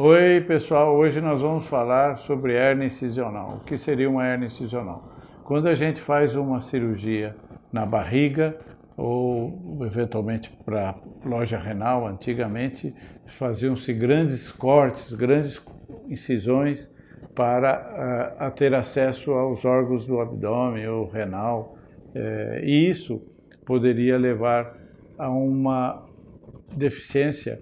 Oi pessoal, hoje nós vamos falar sobre hernia incisional. O que seria uma hernia incisional? Quando a gente faz uma cirurgia na barriga ou eventualmente para loja renal, antigamente faziam-se grandes cortes, grandes incisões para uh, ter acesso aos órgãos do abdômen ou renal. Uh, e isso poderia levar a uma deficiência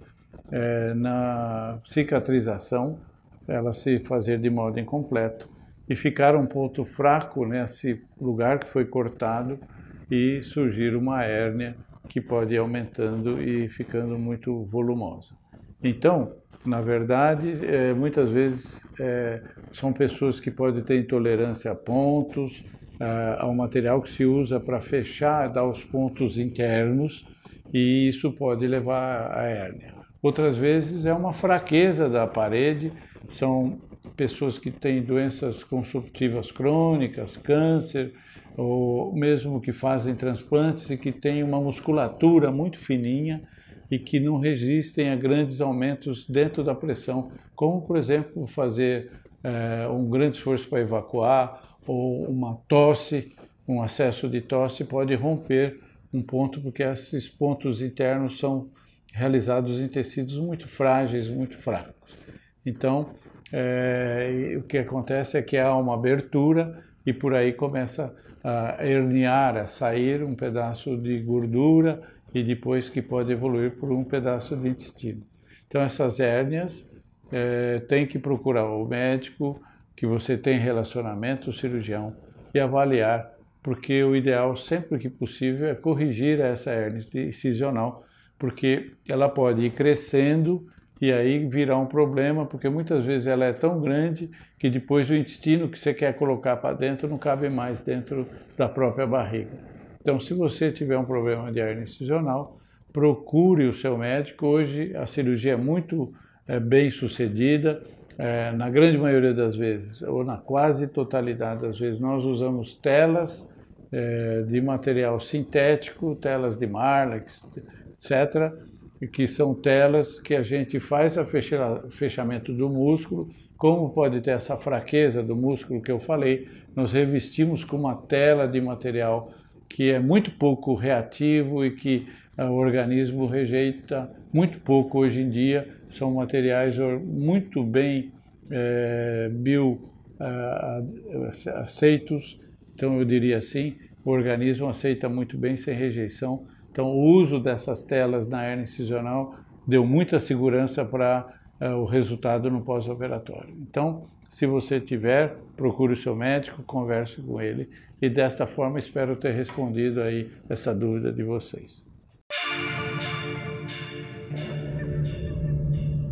é, na cicatrização, ela se fazer de modo incompleto e ficar um ponto fraco nesse lugar que foi cortado e surgir uma hérnia que pode ir aumentando e ficando muito volumosa. Então, na verdade, é, muitas vezes é, são pessoas que podem ter intolerância a pontos, é, ao material que se usa para fechar, dar os pontos internos, e isso pode levar à hérnia. Outras vezes é uma fraqueza da parede, são pessoas que têm doenças consumptivas crônicas, câncer, ou mesmo que fazem transplantes e que têm uma musculatura muito fininha e que não resistem a grandes aumentos dentro da pressão, como por exemplo fazer é, um grande esforço para evacuar ou uma tosse, um acesso de tosse pode romper um ponto porque esses pontos internos são realizados em tecidos muito frágeis, muito fracos. Então, é, o que acontece é que há uma abertura e por aí começa a herniar, a sair um pedaço de gordura e depois que pode evoluir por um pedaço de intestino. Então, essas hérnias é, tem que procurar o médico que você tem relacionamento, o cirurgião, e avaliar, porque o ideal, sempre que possível, é corrigir essa hérnia incisional porque ela pode ir crescendo e aí virar um problema, porque muitas vezes ela é tão grande que depois o intestino que você quer colocar para dentro não cabe mais dentro da própria barriga. Então, se você tiver um problema de hernia incisional, procure o seu médico. Hoje a cirurgia é muito é, bem sucedida, é, na grande maioria das vezes, ou na quase totalidade das vezes, nós usamos telas é, de material sintético, telas de Marlex, etc., que são telas que a gente faz o fechamento do músculo. Como pode ter essa fraqueza do músculo que eu falei, nós revestimos com uma tela de material que é muito pouco reativo e que ah, o organismo rejeita muito pouco hoje em dia. São materiais muito bem é, ah, aceitos, então eu diria assim, o organismo aceita muito bem sem rejeição então, o uso dessas telas na hernia incisional deu muita segurança para uh, o resultado no pós-operatório. Então, se você tiver, procure o seu médico, converse com ele e desta forma espero ter respondido aí essa dúvida de vocês.